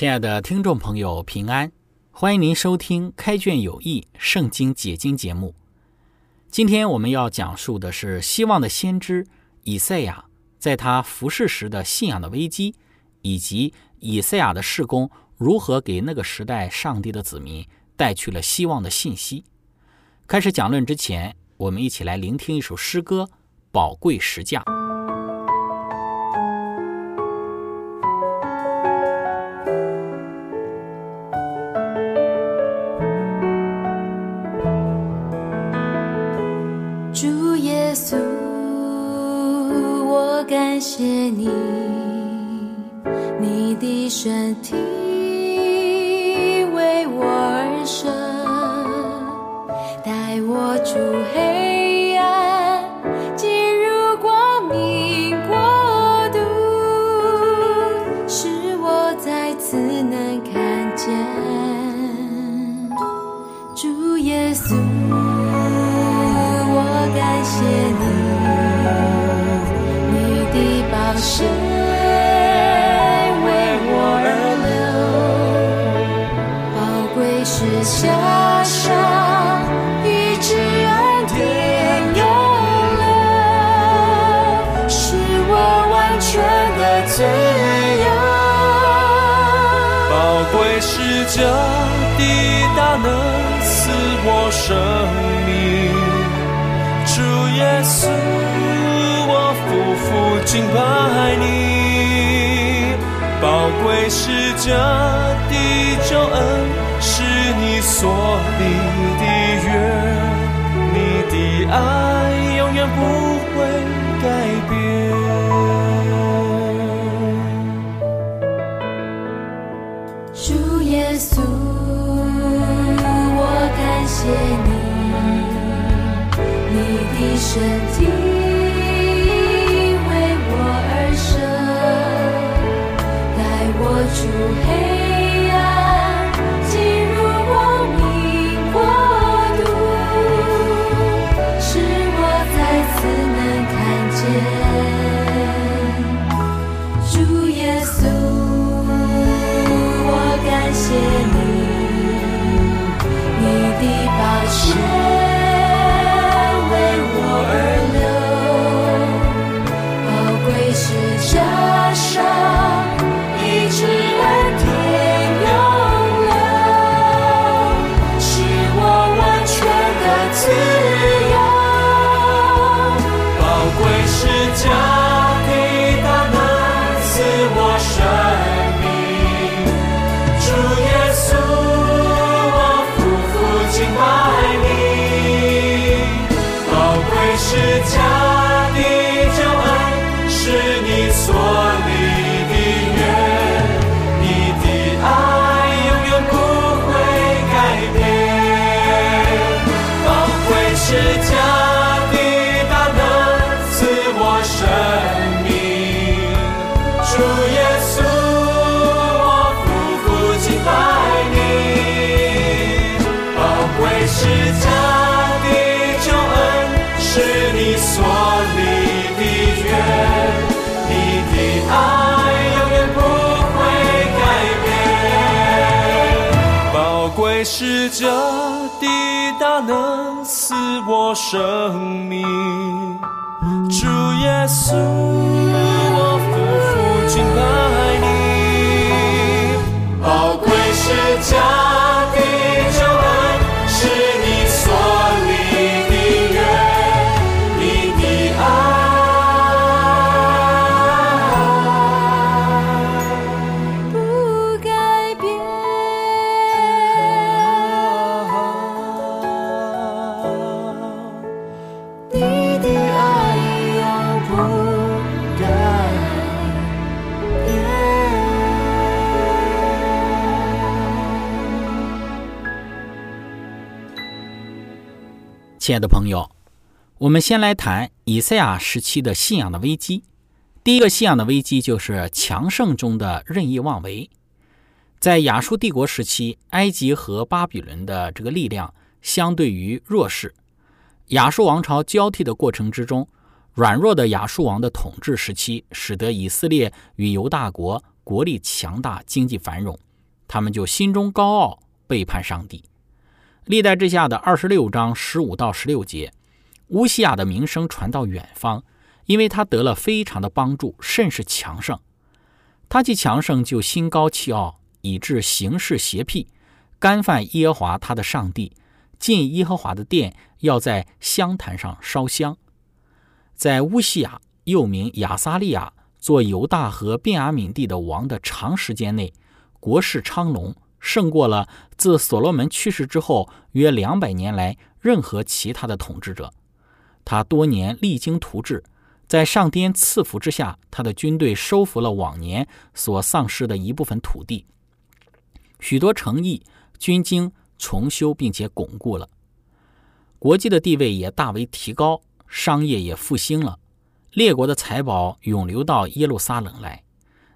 亲爱的听众朋友，平安！欢迎您收听《开卷有益·圣经解经》节目。今天我们要讲述的是希望的先知以赛亚在他服侍时的信仰的危机，以及以赛亚的事工如何给那个时代上帝的子民带去了希望的信息。开始讲论之前，我们一起来聆听一首诗歌《宝贵石匠》。谢谢你，你的身体为我而生，敬拜你，宝贵是这的救恩，是你所立的约，你的爱永远不会改变。主耶稣，我感谢你，你的身体。这滴答能赐我生命，主耶稣，我夫妇敬拜。亲爱的朋友，我们先来谈以赛亚时期的信仰的危机。第一个信仰的危机就是强盛中的任意妄为。在亚述帝国时期，埃及和巴比伦的这个力量相对于弱势。亚述王朝交替的过程之中，软弱的亚述王的统治时期，使得以色列与犹大国国力强大、经济繁荣，他们就心中高傲，背叛上帝。历代之下的二十六章十五到十六节，乌西亚的名声传到远方，因为他得了非常的帮助，甚是强盛。他既强盛，就心高气傲，以致行事邪僻，干犯耶和华他的上帝，进耶和华的殿。要在香坛上烧香。在乌西亚（又名亚撒利亚）做犹大和便雅悯地的王的长时间内，国势昌隆，胜过了自所罗门去世之后约两百年来任何其他的统治者。他多年励精图治，在上天赐福之下，他的军队收复了往年所丧失的一部分土地，许多城邑、军经重修并且巩固了。国际的地位也大为提高，商业也复兴了，列国的财宝涌流到耶路撒冷来。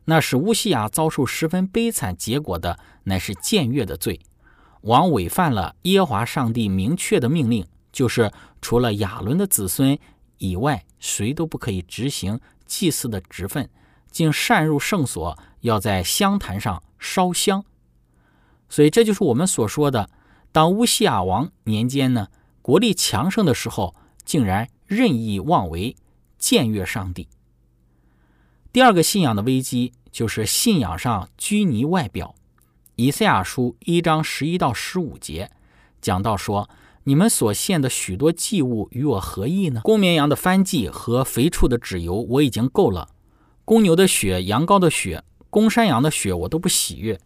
那使乌西亚遭受十分悲惨结果的，乃是僭越的罪。王违犯了耶华上帝明确的命令，就是除了亚伦的子孙以外，谁都不可以执行祭祀的职分，竟擅入圣所，要在香坛上烧香。所以这就是我们所说的，当乌西亚王年间呢。国力强盛的时候，竟然任意妄为，僭越上帝。第二个信仰的危机就是信仰上拘泥外表。以赛亚书一章十一到十五节讲到说：“你们所献的许多祭物与我何异呢？公绵羊的翻祭和肥畜的脂油我已经够了，公牛的血、羊羔的血、公山羊的血我都不喜悦。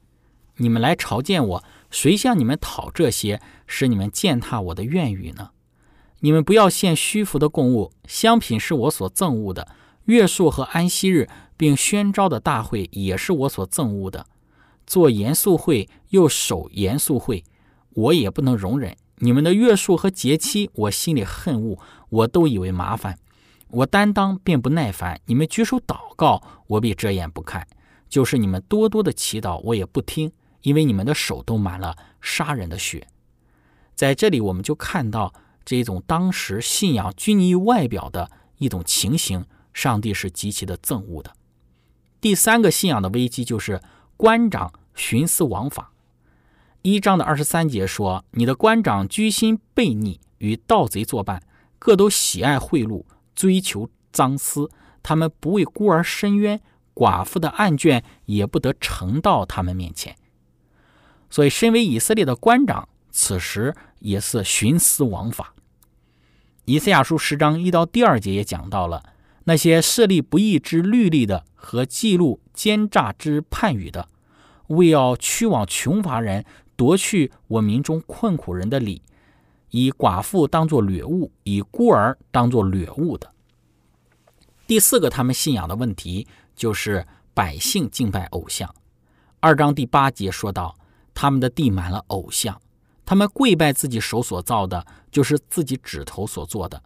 你们来朝见我。”谁向你们讨这些，使你们践踏我的愿语呢？你们不要献虚浮的供物，香品是我所赠物的。月数和安息日，并宣召的大会也是我所赠物的。做严肃会又守严肃会，我也不能容忍。你们的月数和节期，我心里恨恶，我都以为麻烦。我担当便不耐烦。你们举手祷告，我必遮掩不看；就是你们多多的祈祷，我也不听。因为你们的手都满了杀人的血，在这里我们就看到这种当时信仰拘泥于外表的一种情形，上帝是极其的憎恶的。第三个信仰的危机就是官长徇私枉法。一章的二十三节说：“你的官长居心悖逆，与盗贼作伴，各都喜爱贿赂，追求赃私。他们不为孤儿伸冤，寡妇的案卷也不得呈到他们面前。”所以，身为以色列的官长，此时也是徇私枉法。以赛亚书十章一到第二节也讲到了那些设立不义之律例的和记录奸诈之判语的，为要驱往穷乏人，夺去我民中困苦人的礼，以寡妇当作掠物，以孤儿当作掠物的。第四个，他们信仰的问题就是百姓敬拜偶像。二章第八节说到。他们的地满了偶像，他们跪拜自己手所造的，就是自己指头所做的。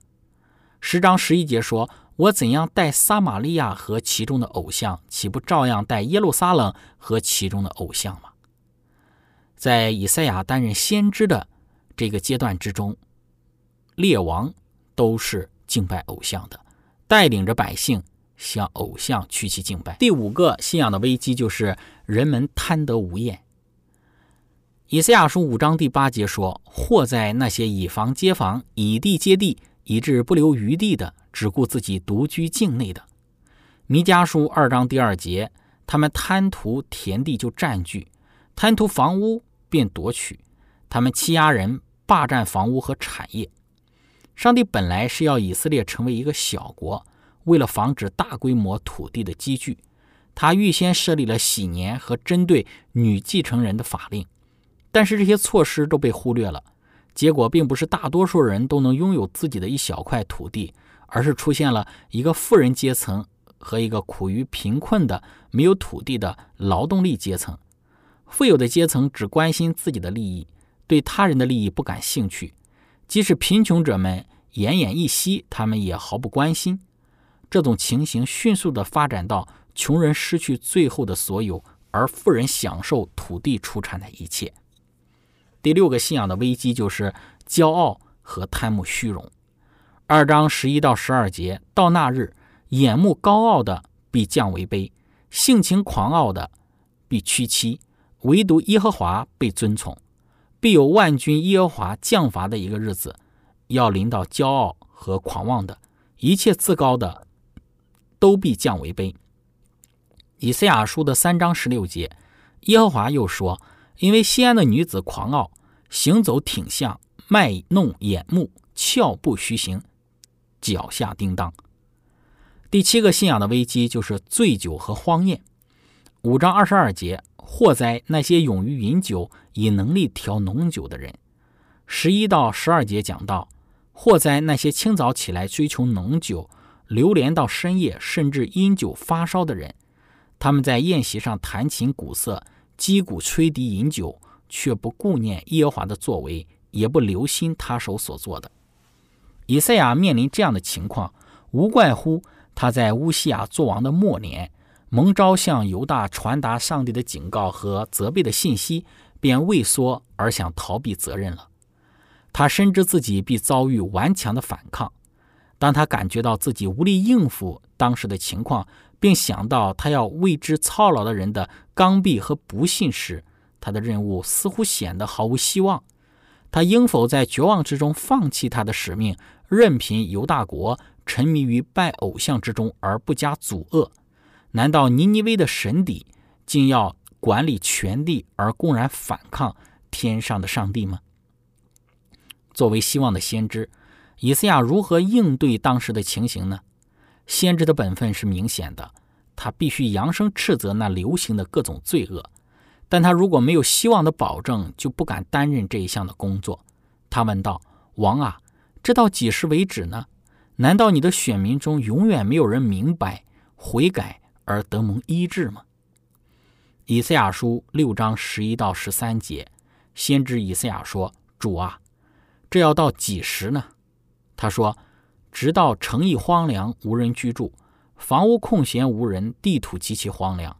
十章十一节说：“我怎样待撒玛利亚和其中的偶像，岂不照样待耶路撒冷和其中的偶像吗？”在以赛亚担任先知的这个阶段之中，列王都是敬拜偶像的，带领着百姓向偶像屈膝敬拜。第五个信仰的危机就是人们贪得无厌。以赛亚书五章第八节说：“祸在那些以房接房、以地接地，以致不留余地的，只顾自己独居境内的。”弥迦书二章第二节，他们贪图田地就占据，贪图房屋便夺取，他们欺压人，霸占房屋和产业。上帝本来是要以色列成为一个小国，为了防止大规模土地的积聚，他预先设立了喜年和针对女继承人的法令。但是这些措施都被忽略了，结果并不是大多数人都能拥有自己的一小块土地，而是出现了一个富人阶层和一个苦于贫困的没有土地的劳动力阶层。富有的阶层只关心自己的利益，对他人的利益不感兴趣；即使贫穷者们奄奄一息，他们也毫不关心。这种情形迅速地发展到穷人失去最后的所有，而富人享受土地出产的一切。第六个信仰的危机就是骄傲和贪慕虚荣。二章十一到十二节，到那日，眼目高傲的必降为卑，性情狂傲的必屈膝，唯独耶和华被尊崇。必有万军耶和华降罚的一个日子，要临到骄傲和狂妄的，一切自高的。都必降为卑。以赛亚书的三章十六节，耶和华又说：“因为西安的女子狂傲，行走挺向，卖弄眼目，俏步虚行，脚下叮当。”第七个信仰的危机就是醉酒和荒宴。五章二十二节，祸灾那些勇于饮酒、以能力调浓酒的人。十一到十二节讲到，祸灾那些清早起来追求浓酒。流连到深夜，甚至因酒发烧的人，他们在宴席上弹琴鼓瑟、击鼓吹笛饮酒，却不顾念耶和华的作为，也不留心他手所做的。以赛亚面临这样的情况，无怪乎他在乌西亚作王的末年，蒙召向犹大传达上帝的警告和责备的信息，便畏缩而想逃避责任了。他深知自己必遭遇顽强的反抗。当他感觉到自己无力应付当时的情况，并想到他要为之操劳的人的刚愎和不信时，他的任务似乎显得毫无希望。他应否在绝望之中放弃他的使命，任凭犹大国沉迷于拜偶像之中而不加阻遏？难道尼尼微的神邸竟要管理权力而公然反抗天上的上帝吗？作为希望的先知。以赛亚如何应对当时的情形呢？先知的本分是明显的，他必须扬声斥责那流行的各种罪恶。但他如果没有希望的保证，就不敢担任这一项的工作。他问道：“王啊，这到几时为止呢？难道你的选民中永远没有人明白悔改而得蒙医治吗？”以赛亚书六章十一到十三节，先知以赛亚说：“主啊，这要到几时呢？”他说：“直到城邑荒凉，无人居住，房屋空闲无人，地土极其荒凉，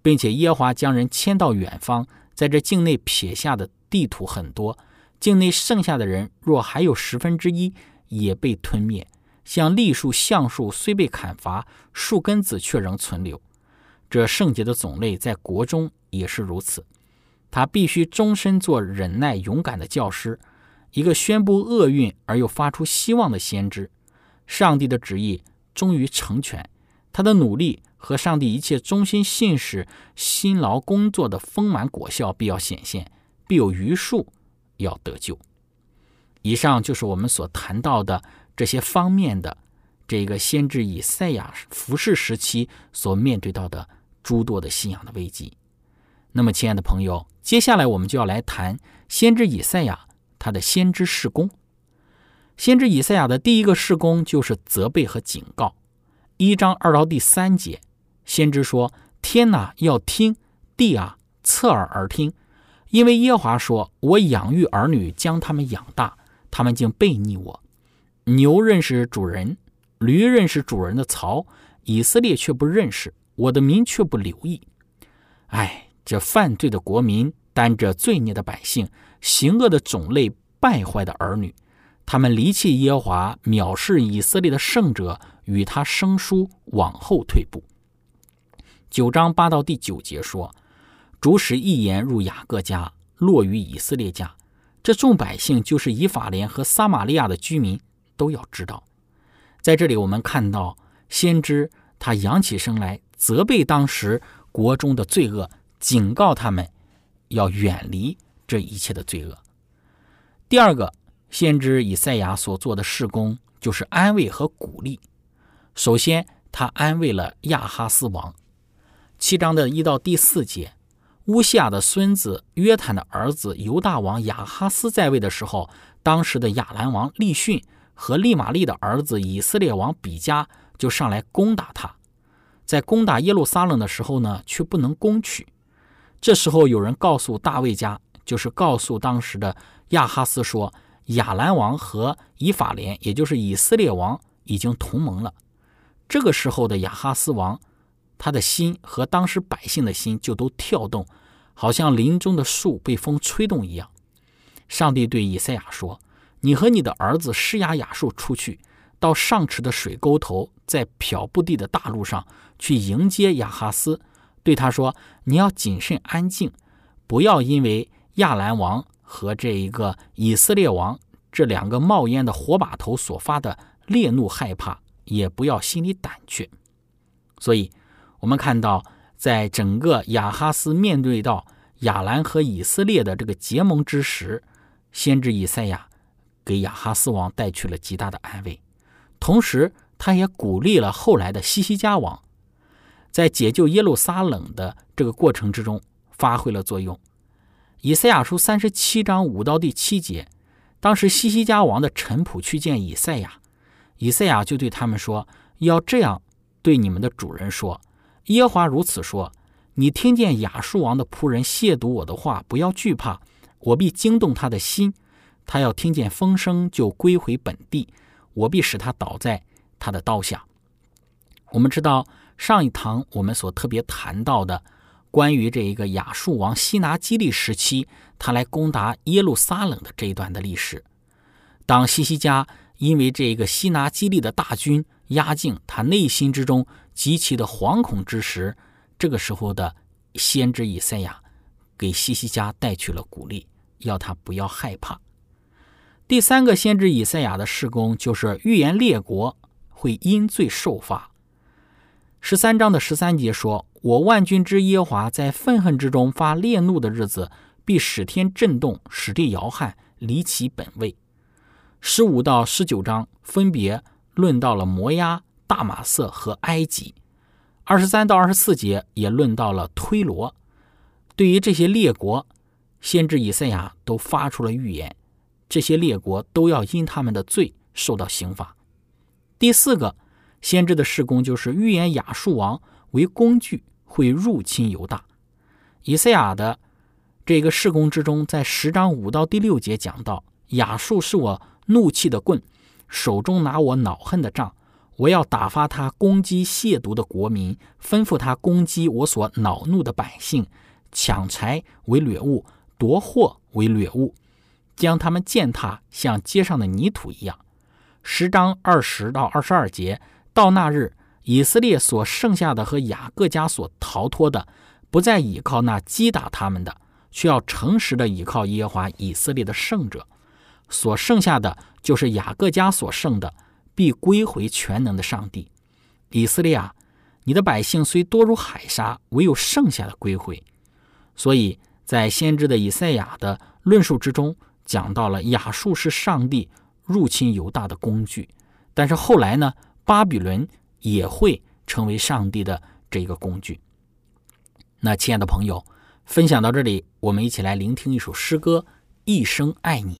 并且耶华将人迁到远方，在这境内撇下的地土很多，境内剩下的人若还有十分之一，也被吞灭。像栗树、橡树虽被砍伐，树根子却仍存留。这圣洁的种类在国中也是如此。他必须终身做忍耐勇敢的教师。”一个宣布厄运而又发出希望的先知，上帝的旨意终于成全，他的努力和上帝一切忠心信使辛劳工作的丰满果效必要显现，必有余数要得救。以上就是我们所谈到的这些方面的这个先知以赛亚服侍时期所面对到的诸多的信仰的危机。那么，亲爱的朋友，接下来我们就要来谈先知以赛亚。他的先知事工，先知以赛亚的第一个事工就是责备和警告。一章二到第三节，先知说：“天哪，要听；地啊，侧耳而听。因为耶和华说：我养育儿女，将他们养大，他们竟背逆我。牛认识主人，驴认识主人的槽，以色列却不认识，我的民却不留意。哎，这犯罪的国民，担着罪孽的百姓。”行恶的种类，败坏的儿女，他们离弃耶和华，藐视以色列的圣者，与他生疏，往后退步。九章八到第九节说：“主使一言入雅各家，落于以色列家。这众百姓就是以法莲和撒玛利亚的居民，都要知道。”在这里，我们看到先知他扬起声来，责备当时国中的罪恶，警告他们要远离。这一切的罪恶。第二个，先知以赛亚所做的事工就是安慰和鼓励。首先，他安慰了亚哈斯王。七章的一到第四节，乌西亚的孙子约坦的儿子犹大王亚哈斯在位的时候，当时的亚兰王利逊和利玛利的儿子以色列王比加就上来攻打他。在攻打耶路撒冷的时候呢，却不能攻取。这时候有人告诉大卫家。就是告诉当时的亚哈斯说：“亚兰王和以法莲，也就是以色列王已经同盟了。这个时候的亚哈斯王，他的心和当时百姓的心就都跳动，好像林中的树被风吹动一样。上帝对以赛亚说：“你和你的儿子施雅雅述出去，到上池的水沟头，在漂布地的大路上去迎接亚哈斯，对他说：你要谨慎安静，不要因为亚兰王和这一个以色列王这两个冒烟的火把头所发的烈怒害怕。”也不要心里胆怯，所以，我们看到，在整个亚哈斯面对到亚兰和以色列的这个结盟之时，先知以赛亚给亚哈斯王带去了极大的安慰，同时，他也鼓励了后来的西西家王，在解救耶路撒冷的这个过程之中发挥了作用。以赛亚书三十七章五到第七节，当时西西家王的臣仆去见以赛亚。以赛亚就对他们说：“要这样对你们的主人说，耶华如此说：你听见亚述王的仆人亵渎我的话，不要惧怕，我必惊动他的心，他要听见风声就归回本地，我必使他倒在他的刀下。”我们知道上一堂我们所特别谈到的关于这一个亚述王西拿基利时期，他来攻打耶路撒冷的这一段的历史，当西西家。因为这一个西拿基利的大军压境，他内心之中极其的惶恐之时，这个时候的先知以赛亚给西西家带去了鼓励，要他不要害怕。第三个先知以赛亚的事工就是预言列国会因罪受罚。十三章的十三节说：“我万军之耶华在愤恨之中发烈怒的日子，必使天震动，使地摇撼，离其本位。”十五到十九章分别论到了摩押、大马色和埃及，二十三到二十四节也论到了推罗。对于这些列国，先知以赛亚都发出了预言，这些列国都要因他们的罪受到刑罚。第四个先知的事工就是预言亚述王为工具会入侵犹大。以赛亚的这个事工之中，在十章五到第六节讲到亚述是我。怒气的棍，手中拿我恼恨的杖，我要打发他攻击亵渎的国民，吩咐他攻击我所恼怒的百姓，抢财为掠物，夺货为掠物，将他们践踏像街上的泥土一样。十章二十到二十二节，到那日，以色列所剩下的和雅各家所逃脱的，不再倚靠那击打他们的，却要诚实的倚靠耶和华以色列的圣者。所剩下的就是雅各家所剩的，必归回全能的上帝。以色列啊，你的百姓虽多如海沙，唯有剩下的归回。所以在先知的以赛亚的论述之中，讲到了亚述是上帝入侵犹大的工具，但是后来呢，巴比伦也会成为上帝的这个工具。那亲爱的朋友，分享到这里，我们一起来聆听一首诗歌《一生爱你》。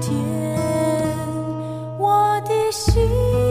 天我的心。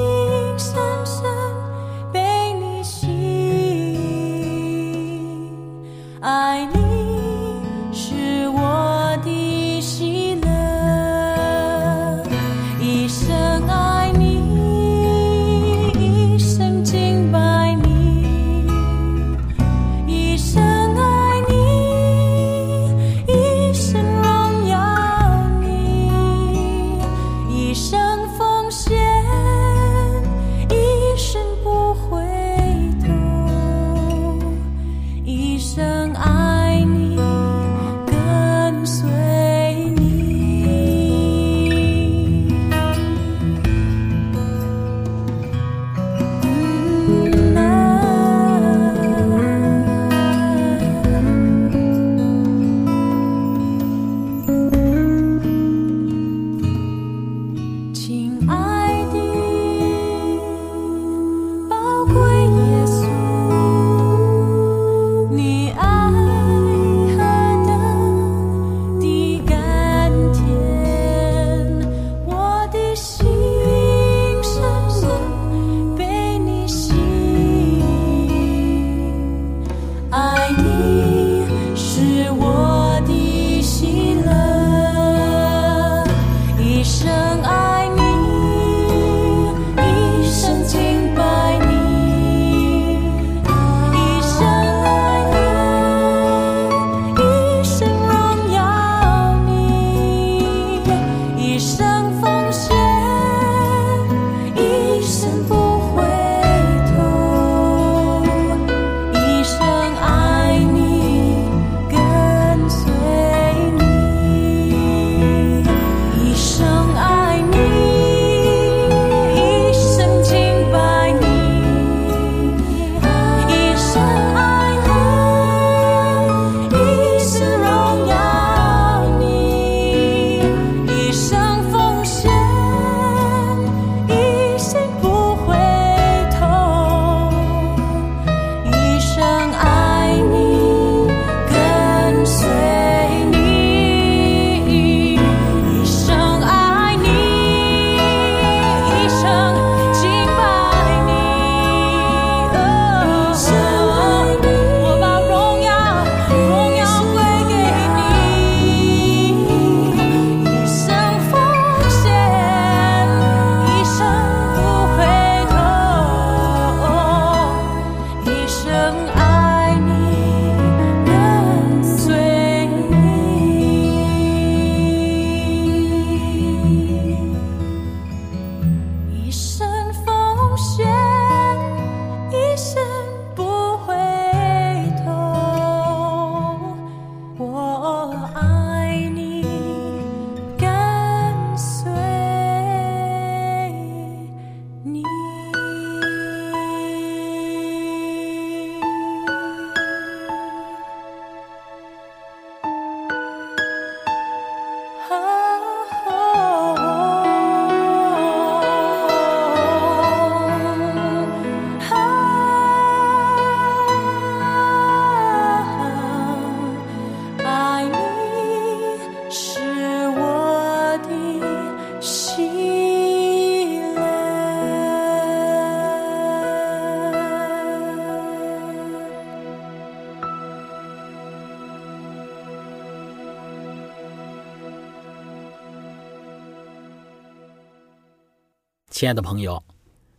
亲爱的朋友，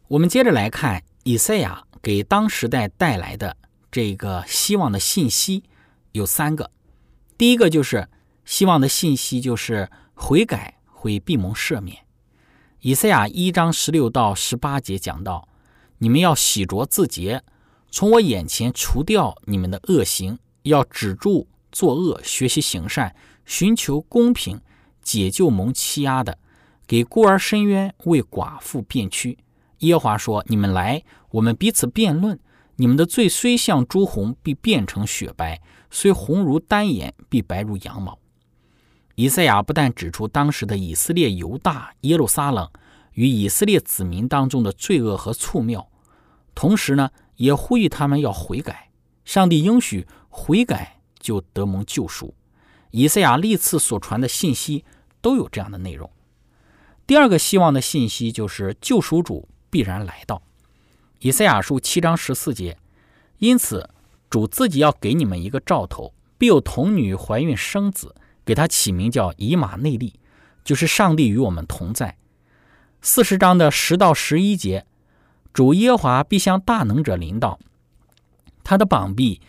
我们接着来看以赛亚给当时代带来的这个希望的信息有三个。第一个就是希望的信息，就是悔改会闭蒙赦免。以赛亚一章十六到十八节讲到：“你们要洗濯自洁，从我眼前除掉你们的恶行，要止住作恶，学习行善，寻求公平，解救蒙欺压的。”给孤儿伸冤，为寡妇辩屈。耶华说：“你们来，我们彼此辩论。你们的罪虽像朱红，必变成雪白；虽红如丹颜，必白如羊毛。”以赛亚不但指出当时的以色列、犹大、耶路撒冷与以色列子民当中的罪恶和醋谬，同时呢，也呼吁他们要悔改。上帝应许悔改就得蒙救赎。以赛亚历次所传的信息都有这样的内容。第二个希望的信息就是救赎主必然来到。以赛亚书七章十四节，因此主自己要给你们一个兆头，必有童女怀孕生子，给他起名叫以马内利，就是上帝与我们同在。四十章的十到十一节，主耶华必向大能者临到，他的膀臂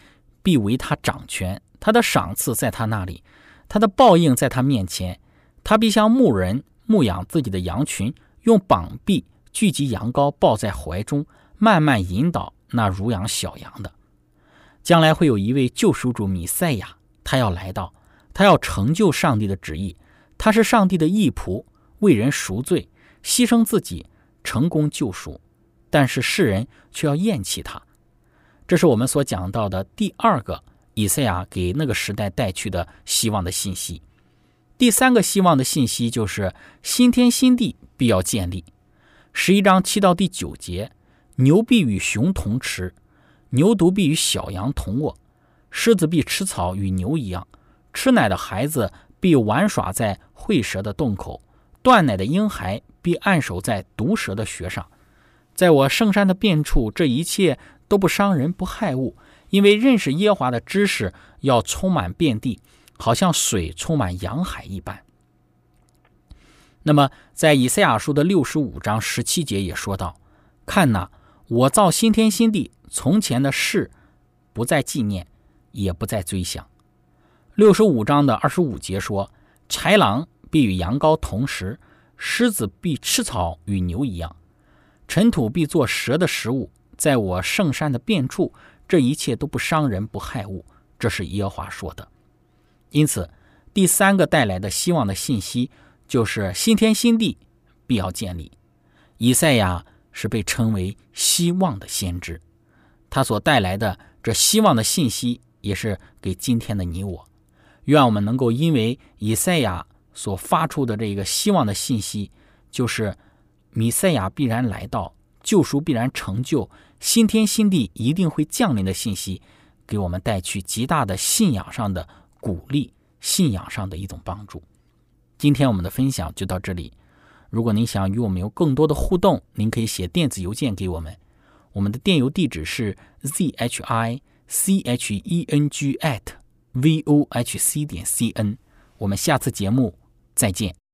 必为他掌权，他的赏赐在他那里，他的报应在他面前，他必向牧人。牧养自己的羊群，用膀臂聚集羊羔，抱在怀中，慢慢引导那乳养小羊的。将来会有一位救赎主米赛亚，他要来到，他要成就上帝的旨意。他是上帝的义仆，为人赎罪，牺牲自己，成功救赎。但是世人却要厌弃他。这是我们所讲到的第二个以赛亚给那个时代带去的希望的信息。第三个希望的信息就是新天新地必要建立。十一章七到第九节，牛必与熊同吃，牛犊必与小羊同卧，狮子必吃草与牛一样，吃奶的孩子必玩耍在会蛇的洞口，断奶的婴孩必按守在毒蛇的穴上。在我圣山的遍处，这一切都不伤人不害物，因为认识耶华的知识要充满遍地。好像水充满洋海一般。那么，在以赛亚书的六十五章十七节也说到：“看哪，我造新天新地，从前的事不再纪念，也不再追想。”六十五章的二十五节说：“豺狼必与羊羔同食，狮子必吃草与牛一样，尘土必做蛇的食物。在我圣山的遍处，这一切都不伤人不害物。”这是耶和华说的。因此，第三个带来的希望的信息就是新天新地必要建立。以赛亚是被称为希望的先知，他所带来的这希望的信息也是给今天的你我。愿我们能够因为以赛亚所发出的这个希望的信息，就是弥赛亚必然来到，救赎必然成就，新天新地一定会降临的信息，给我们带去极大的信仰上的。鼓励信仰上的一种帮助。今天我们的分享就到这里。如果您想与我们有更多的互动，您可以写电子邮件给我们。我们的电邮地址是 z h i c h e n g at v o h c 点 c n。我们下次节目再见。